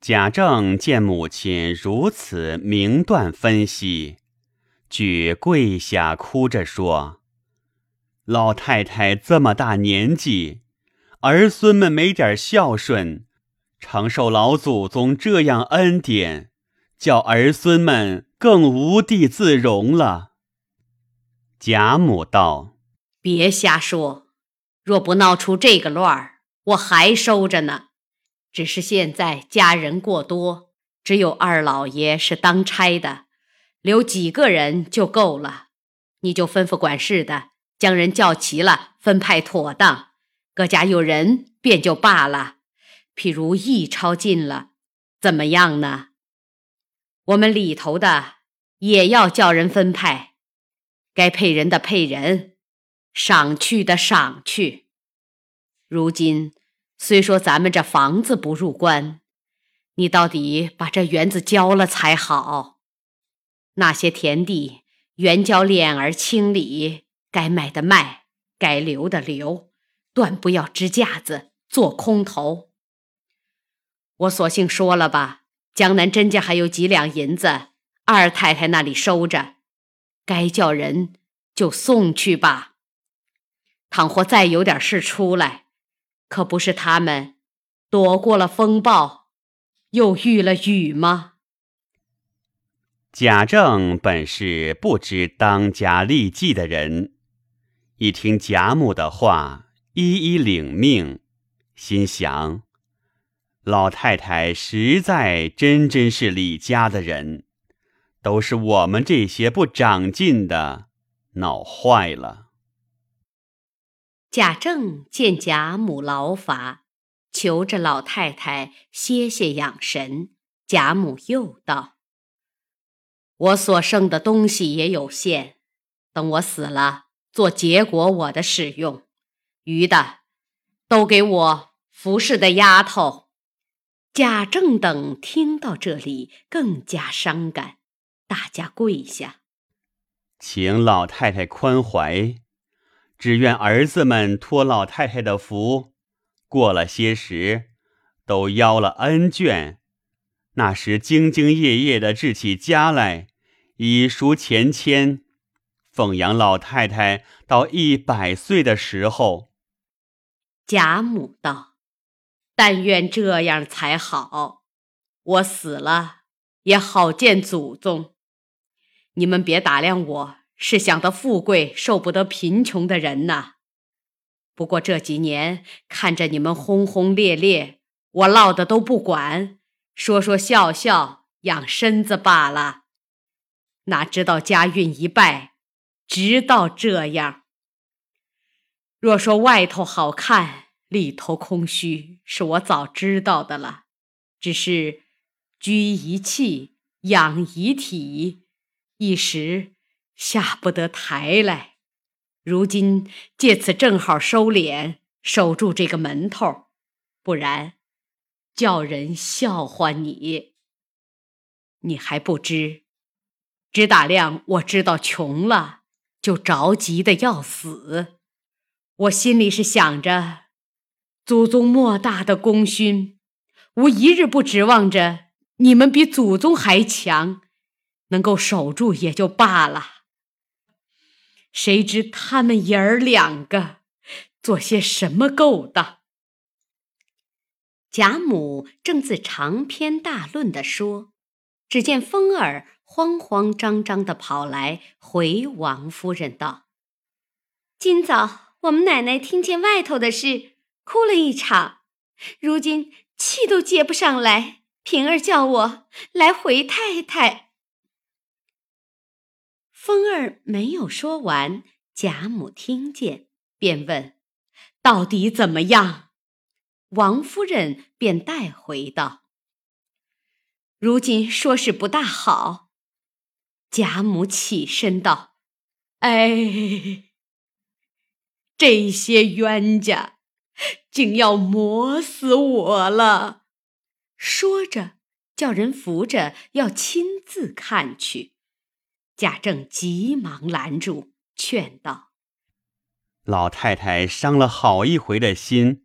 贾政见母亲如此明断分析，举跪下哭着说：“老太太这么大年纪，儿孙们没点孝顺，承受老祖宗这样恩典，叫儿孙们更无地自容了。”贾母道：“别瞎说，若不闹出这个乱儿，我还收着呢。”只是现在家人过多，只有二老爷是当差的，留几个人就够了。你就吩咐管事的将人叫齐了，分派妥当，各家有人便就罢了。譬如义抄尽了，怎么样呢？我们里头的也要叫人分派，该配人的配人，赏去的赏去。如今。虽说咱们这房子不入关，你到底把这园子交了才好。那些田地原交脸儿清理，该卖的卖，该留的留，断不要支架子做空头。我索性说了吧，江南甄家还有几两银子，二太太那里收着，该叫人就送去吧。倘或再有点事出来。可不是他们躲过了风暴，又遇了雨吗？贾政本是不知当家立纪的人，一听贾母的话，一一领命，心想：老太太实在真真是李家的人，都是我们这些不长进的闹坏了。贾政见贾母劳乏，求着老太太歇歇养神。贾母又道：“我所剩的东西也有限，等我死了，做结果我的使用，余的都给我服侍的丫头。”贾政等听到这里，更加伤感，大家跪下，请老太太宽怀。只愿儿子们托老太太的福，过了些时，都邀了恩眷，那时兢兢业业的治起家来，以赎前迁，奉养老太太到一百岁的时候。贾母道：“但愿这样才好，我死了也好见祖宗。你们别打量我。”是想得富贵，受不得贫穷的人呐。不过这几年看着你们轰轰烈烈，我落的都不管，说说笑笑养身子罢了。哪知道家运一败，直到这样。若说外头好看，里头空虚，是我早知道的了。只是居一气，养一体，一时。下不得台来，如今借此正好收敛，守住这个门头，不然叫人笑话你。你还不知，只打量我知道穷了，就着急的要死。我心里是想着，祖宗莫大的功勋，无一日不指望着你们比祖宗还强，能够守住也就罢了。谁知他们爷儿两个做些什么勾当？贾母正自长篇大论的说，只见风儿慌慌张张的跑来，回王夫人道：“今早我们奶奶听见外头的事，哭了一场，如今气都接不上来。平儿叫我来回太太。”风儿没有说完，贾母听见，便问：“到底怎么样？”王夫人便带回道：“如今说是不大好。”贾母起身道：“哎，这些冤家，竟要磨死我了！”说着，叫人扶着，要亲自看去。贾政急忙拦住，劝道：“老太太伤了好一回的心，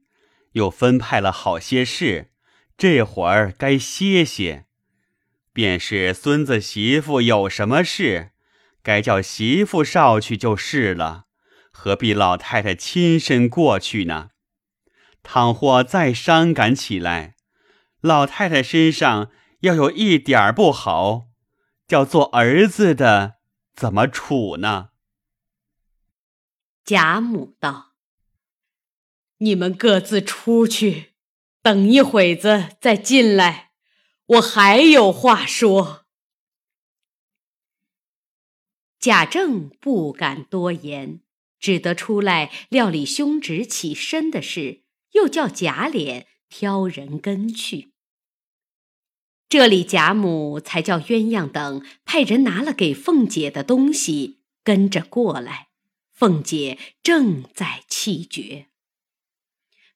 又分派了好些事，这会儿该歇歇。便是孙子媳妇有什么事，该叫媳妇少去就是了，何必老太太亲身过去呢？倘或再伤感起来，老太太身上要有一点不好，叫做儿子的怎么处呢？贾母道：“你们各自出去，等一会子再进来，我还有话说。”贾政不敢多言，只得出来料理兄侄起身的事，又叫贾琏挑人跟去。这里贾母才叫鸳鸯等派人拿了给凤姐的东西，跟着过来。凤姐正在气绝，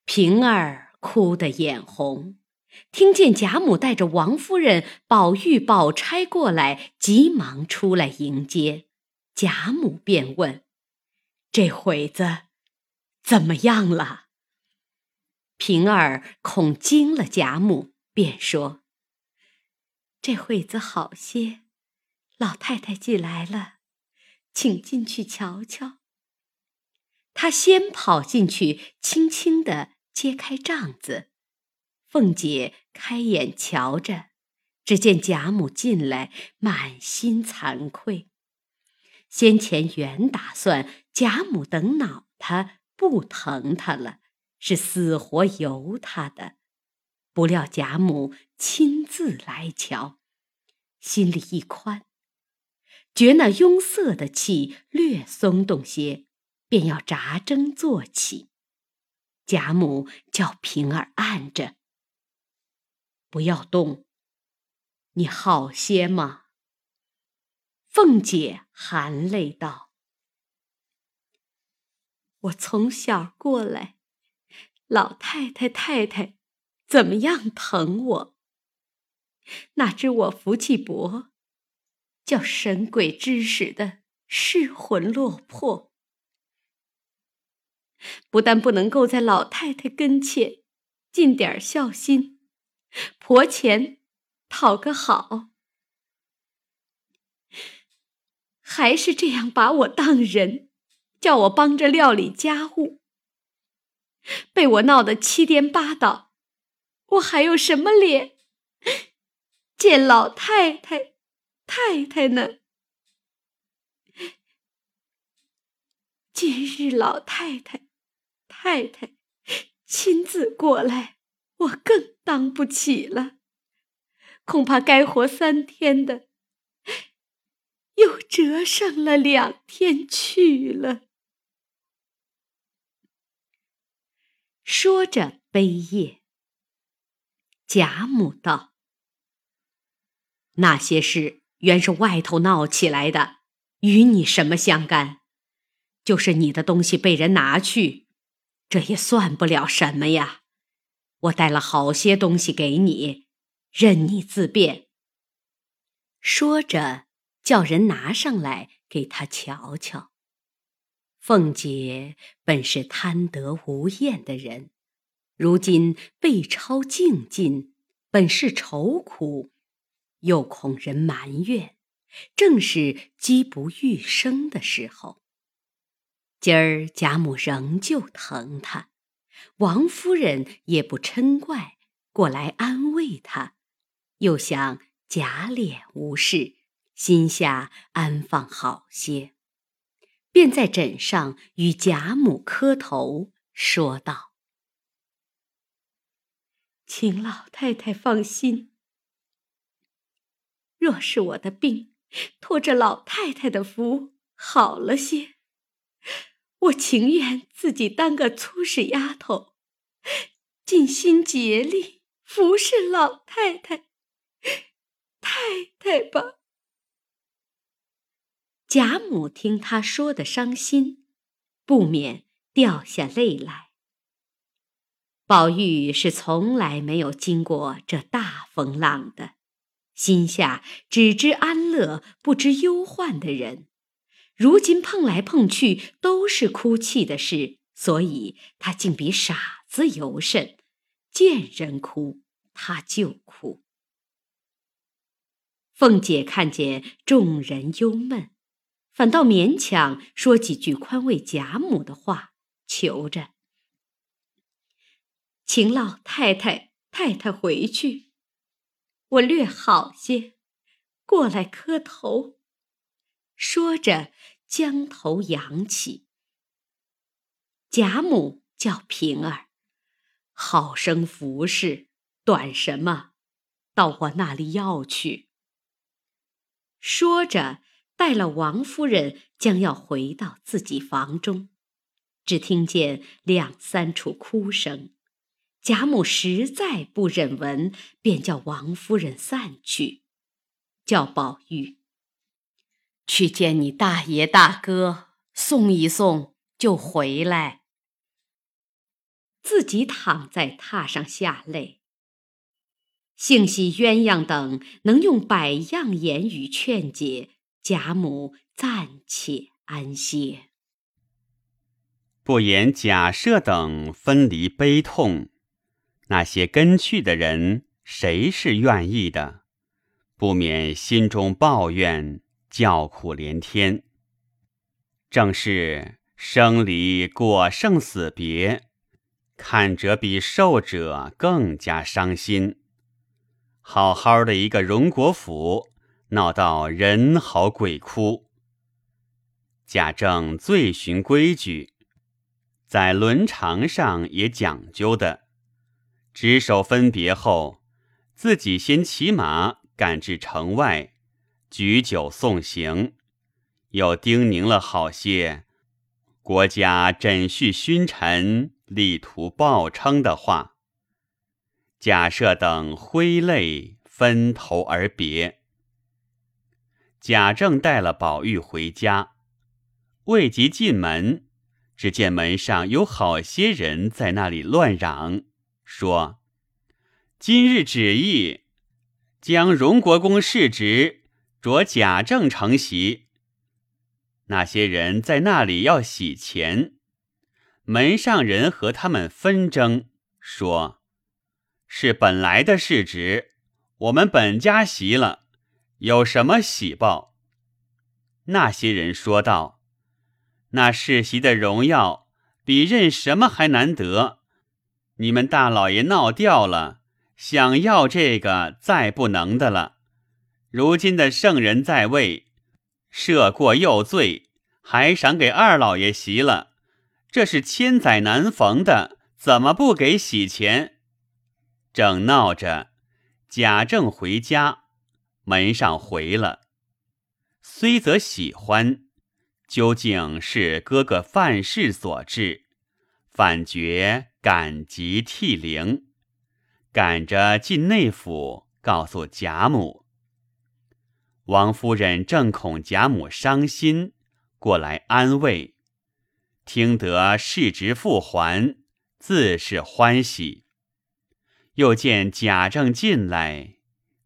平儿哭得眼红，听见贾母带着王夫人、宝玉、宝钗过来，急忙出来迎接。贾母便问：“这会子怎么样了？”平儿恐惊了贾母，便说：“这会子好些，老太太进来了，请进去瞧瞧。”他先跑进去，轻轻地揭开帐子。凤姐开眼瞧着，只见贾母进来，满心惭愧。先前原打算贾母等恼他，不疼他了，是死活由他的。不料贾母亲自来瞧，心里一宽，觉那壅塞的气略松动些。便要扎针坐起，贾母叫平儿按着，不要动。你好些吗？凤姐含泪道：“我从小过来，老太太太太怎么样疼我？哪知我福气薄，叫神鬼知识的失魂落魄。”不但不能够在老太太跟前尽点孝心，婆前讨个好，还是这样把我当人，叫我帮着料理家务，被我闹得七颠八倒，我还有什么脸见老太太、太太呢？今日老太太。太太亲自过来，我更当不起了。恐怕该活三天的，又折上了两天去了。说着悲咽。贾母道：“那些事原是外头闹起来的，与你什么相干？就是你的东西被人拿去。”这也算不了什么呀，我带了好些东西给你，任你自便。说着，叫人拿上来给他瞧瞧。凤姐本是贪得无厌的人，如今被抄净尽，本是愁苦，又恐人埋怨，正是积不欲生的时候。今儿贾母仍旧疼他，王夫人也不嗔怪，过来安慰他，又想贾琏无事，心下安放好些，便在枕上与贾母磕头，说道：“请老太太放心，若是我的病托着老太太的福好了些。”我情愿自己当个粗使丫头，尽心竭力服侍老太太、太太吧。贾母听他说的伤心，不免掉下泪来。宝玉是从来没有经过这大风浪的，心下只知安乐，不知忧患的人。如今碰来碰去都是哭泣的事，所以他竟比傻子尤甚，见人哭他就哭。凤姐看见众人忧闷，反倒勉强说几句宽慰贾母的话，求着：“请老太太、太太回去，我略好些，过来磕头。”说着，将头扬起。贾母叫平儿。好生服侍，短什么？到我那里要去。说着，带了王夫人，将要回到自己房中，只听见两三处哭声。贾母实在不忍闻，便叫王夫人散去，叫宝玉去见你大爷大哥，送一送就回来。自己躺在榻上下泪，幸喜鸳鸯等能用百样言语劝解贾母，暂且安歇。不言贾赦等分离悲痛，那些跟去的人谁是愿意的？不免心中抱怨，叫苦连天。正是生离过生死别。看着比受者更加伤心。好好的一个荣国府，闹到人嚎鬼哭。贾政最循规矩，在伦常上也讲究的。执手分别后，自己先骑马赶至城外，举酒送行，又叮咛了好些国家枕恤勋臣。力图报称的话，贾赦等挥泪分头而别。贾政带了宝玉回家，未及进门，只见门上有好些人在那里乱嚷，说：“今日旨意，将荣国公世职着贾政承袭。”那些人在那里要洗钱。门上人和他们纷争，说：“是本来的世职，我们本家袭了，有什么喜报？”那些人说道：“那世袭的荣耀，比任什么还难得。你们大老爷闹掉了，想要这个，再不能的了。如今的圣人在位，赦过又罪，还赏给二老爷袭了。”这是千载难逢的，怎么不给喜钱？正闹着，贾政回家，门上回了。虽则喜欢，究竟是哥哥范氏所致，反觉感激涕零，赶着进内府告诉贾母。王夫人正恐贾母伤心，过来安慰。听得世侄复还，自是欢喜。又见贾政进来，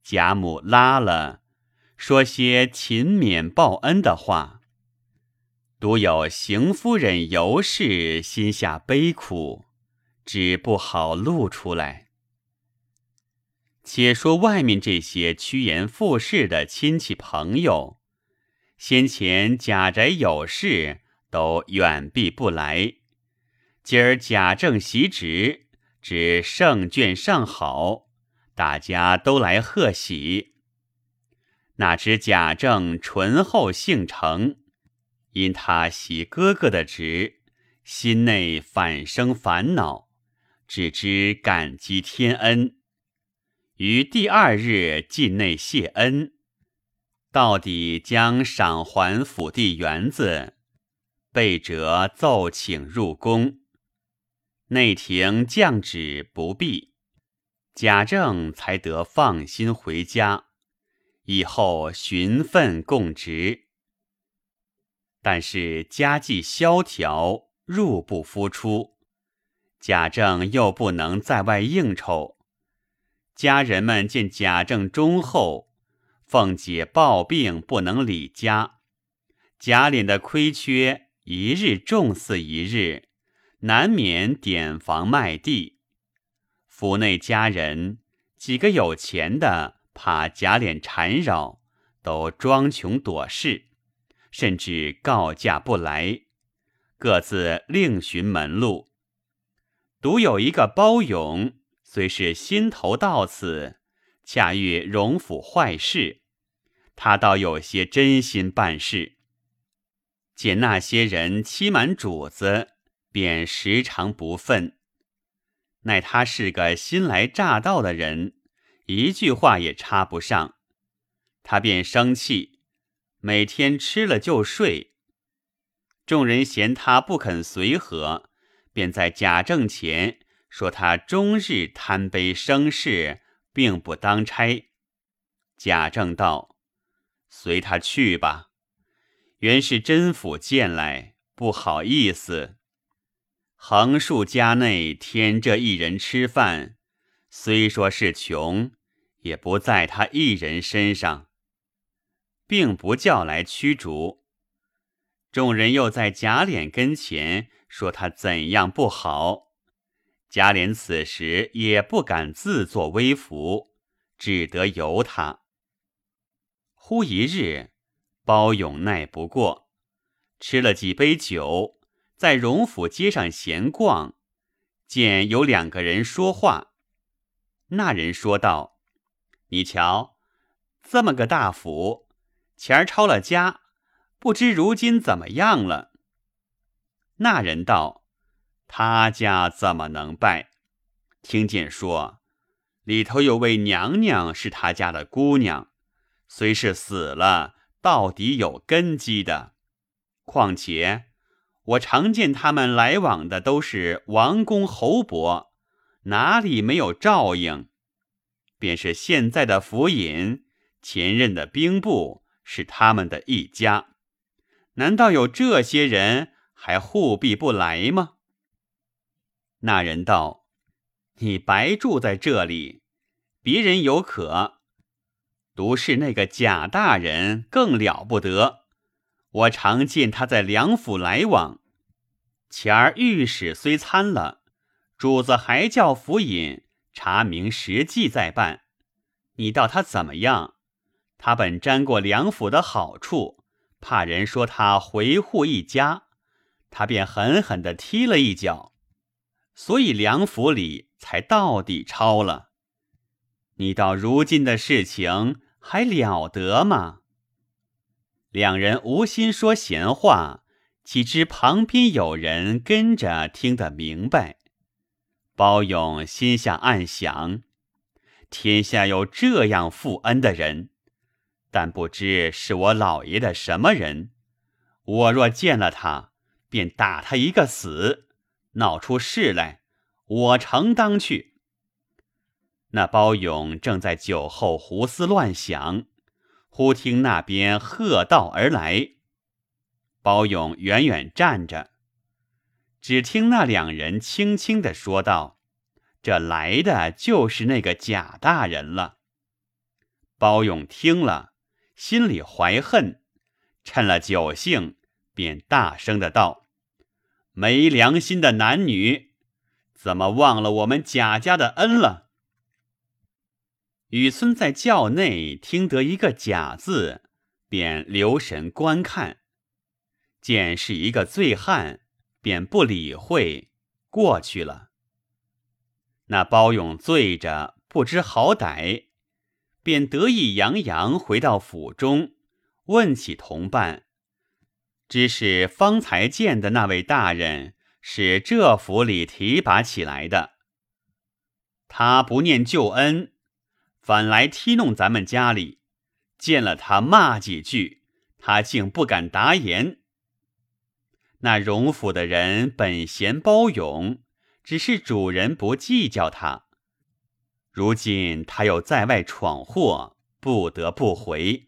贾母拉了，说些勤勉报恩的话。独有邢夫人尤氏心下悲苦，只不好露出来。且说外面这些趋炎附势的亲戚朋友，先前贾宅有事。都远避不来。今儿贾政袭职，知圣眷尚好，大家都来贺喜。哪知贾政醇厚性诚，因他袭哥哥的职，心内反生烦恼，只知感激天恩。于第二日进内谢恩，到底将赏还府地园子。被折奏请入宫，内廷降旨不必，贾政才得放心回家，以后循分供职。但是家计萧条，入不敷出，贾政又不能在外应酬，家人们见贾政忠厚，凤姐抱病不能理家，贾琏的亏缺。一日重似一日，难免点房卖地。府内家人几个有钱的怕贾琏缠扰，都装穷躲事，甚至告假不来，各自另寻门路。独有一个包勇，虽是心头到此，恰遇荣府坏事，他倒有些真心办事。见那些人欺瞒主子，便时常不忿。奈他是个新来乍到的人，一句话也插不上，他便生气，每天吃了就睡。众人嫌他不肯随和，便在贾政前说他终日贪杯生事，并不当差。贾政道：“随他去吧，原是甄府见来，不好意思。”横竖家内添这一人吃饭，虽说是穷，也不在他一人身上，并不叫来驱逐。众人又在贾琏跟前说他怎样不好，贾琏此时也不敢自作威服，只得由他。忽一日，包勇耐不过，吃了几杯酒。在荣府街上闲逛，见有两个人说话。那人说道：“你瞧，这么个大府，钱儿抄了家，不知如今怎么样了。”那人道：“他家怎么能败？听见说里头有位娘娘是他家的姑娘，虽是死了，到底有根基的。况且……”我常见他们来往的都是王公侯伯，哪里没有照应？便是现在的府尹，前任的兵部是他们的一家，难道有这些人还护庇不来吗？那人道：“你白住在这里，别人有可，独是那个贾大人更了不得。”我常见他在梁府来往，前儿御史虽参了，主子还叫府尹查明实际再办。你道他怎么样？他本沾过梁府的好处，怕人说他回护一家，他便狠狠地踢了一脚，所以梁府里才到底抄了。你到如今的事情还了得吗？两人无心说闲话，岂知旁边有人跟着听得明白。包勇心下暗想：天下有这样负恩的人，但不知是我老爷的什么人。我若见了他，便打他一个死，闹出事来，我承当去。那包勇正在酒后胡思乱想。忽听那边喝道而来，包勇远远站着，只听那两人轻轻的说道：“这来的就是那个贾大人了。”包勇听了，心里怀恨，趁了酒兴，便大声的道：“没良心的男女，怎么忘了我们贾家的恩了？”雨村在轿内听得一个“假”字，便留神观看，见是一个醉汉，便不理会，过去了。那包勇醉着不知好歹，便得意洋洋回到府中，问起同伴，知是方才见的那位大人是这府里提拔起来的，他不念旧恩。反来踢弄咱们家里，见了他骂几句，他竟不敢答言。那荣府的人本嫌包容，只是主人不计较他。如今他又在外闯祸，不得不回。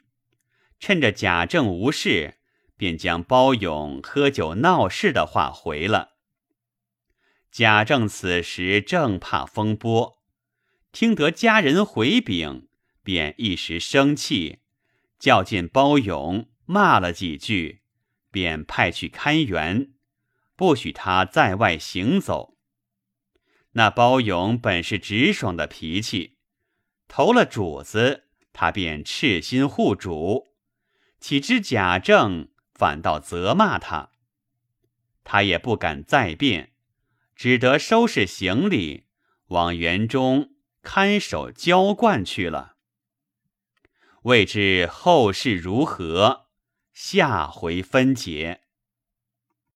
趁着贾政无事，便将包勇喝酒闹事的话回了。贾政此时正怕风波。听得家人回禀，便一时生气，叫进包勇，骂了几句，便派去看园，不许他在外行走。那包勇本是直爽的脾气，投了主子，他便赤心护主；岂知贾政反倒责骂他，他也不敢再辩，只得收拾行李，往园中看守浇灌去了。未知后事如何，下回分解。